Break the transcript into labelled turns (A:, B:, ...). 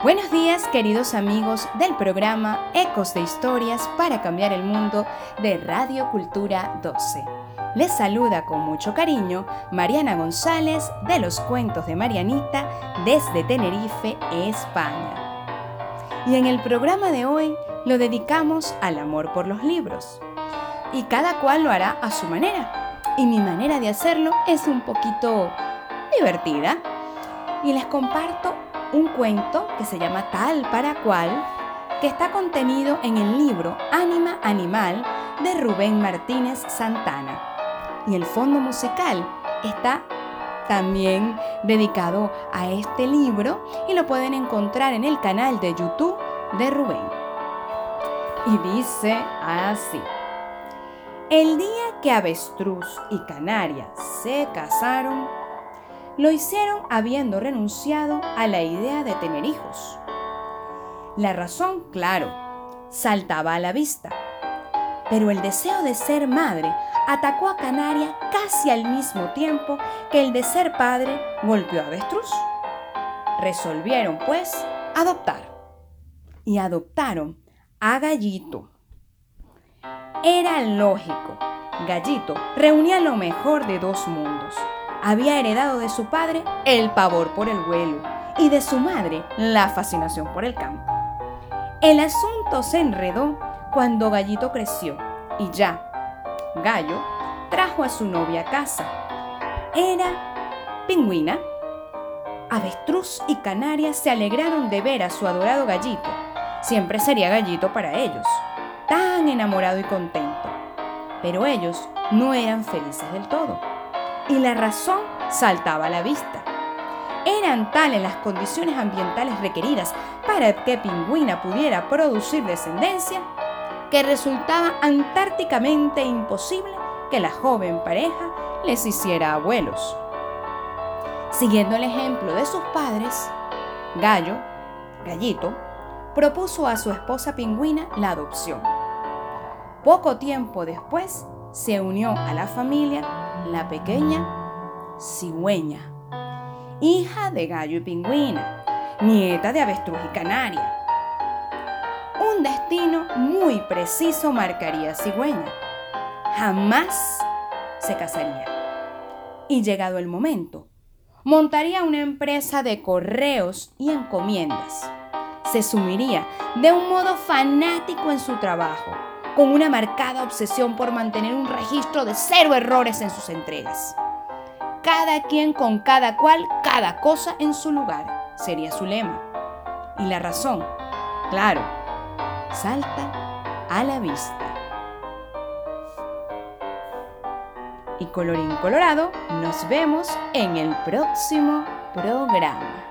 A: Buenos días queridos amigos del programa Ecos de Historias para Cambiar el Mundo de Radio Cultura 12. Les saluda con mucho cariño Mariana González de los Cuentos de Marianita desde Tenerife, España. Y en el programa de hoy lo dedicamos al amor por los libros. Y cada cual lo hará a su manera. Y mi manera de hacerlo es un poquito divertida. Y les comparto un cuento que se llama Tal para cual, que está contenido en el libro Ánima Animal de Rubén Martínez Santana. Y el fondo musical está también dedicado a este libro y lo pueden encontrar en el canal de YouTube de Rubén. Y dice así. El día que Avestruz y Canaria se casaron, lo hicieron habiendo renunciado a la idea de tener hijos. La razón, claro, saltaba a la vista, pero el deseo de ser madre atacó a Canaria casi al mismo tiempo que el de ser padre golpeó a Avestruz. Resolvieron, pues, adoptar. Y adoptaron a Gallito. Era lógico. Gallito reunía lo mejor de dos mundos había heredado de su padre el pavor por el vuelo y de su madre la fascinación por el campo. El asunto se enredó cuando Gallito creció y ya, Gallo trajo a su novia a casa. Era pingüina. Avestruz y Canaria se alegraron de ver a su adorado Gallito. Siempre sería Gallito para ellos, tan enamorado y contento. Pero ellos no eran felices del todo y la razón saltaba a la vista. Eran tales las condiciones ambientales requeridas para que Pingüina pudiera producir descendencia que resultaba antárticamente imposible que la joven pareja les hiciera abuelos. Siguiendo el ejemplo de sus padres, Gallo, Gallito, propuso a su esposa Pingüina la adopción. Poco tiempo después se unió a la familia la pequeña cigüeña, hija de gallo y pingüina, nieta de avestruz y canaria. Un destino muy preciso marcaría cigüeña. Jamás se casaría. Y llegado el momento, montaría una empresa de correos y encomiendas. Se sumiría de un modo fanático en su trabajo con una marcada obsesión por mantener un registro de cero errores en sus entregas. Cada quien con cada cual, cada cosa en su lugar, sería su lema. Y la razón, claro, salta a la vista. Y colorín colorado, nos vemos en el próximo programa.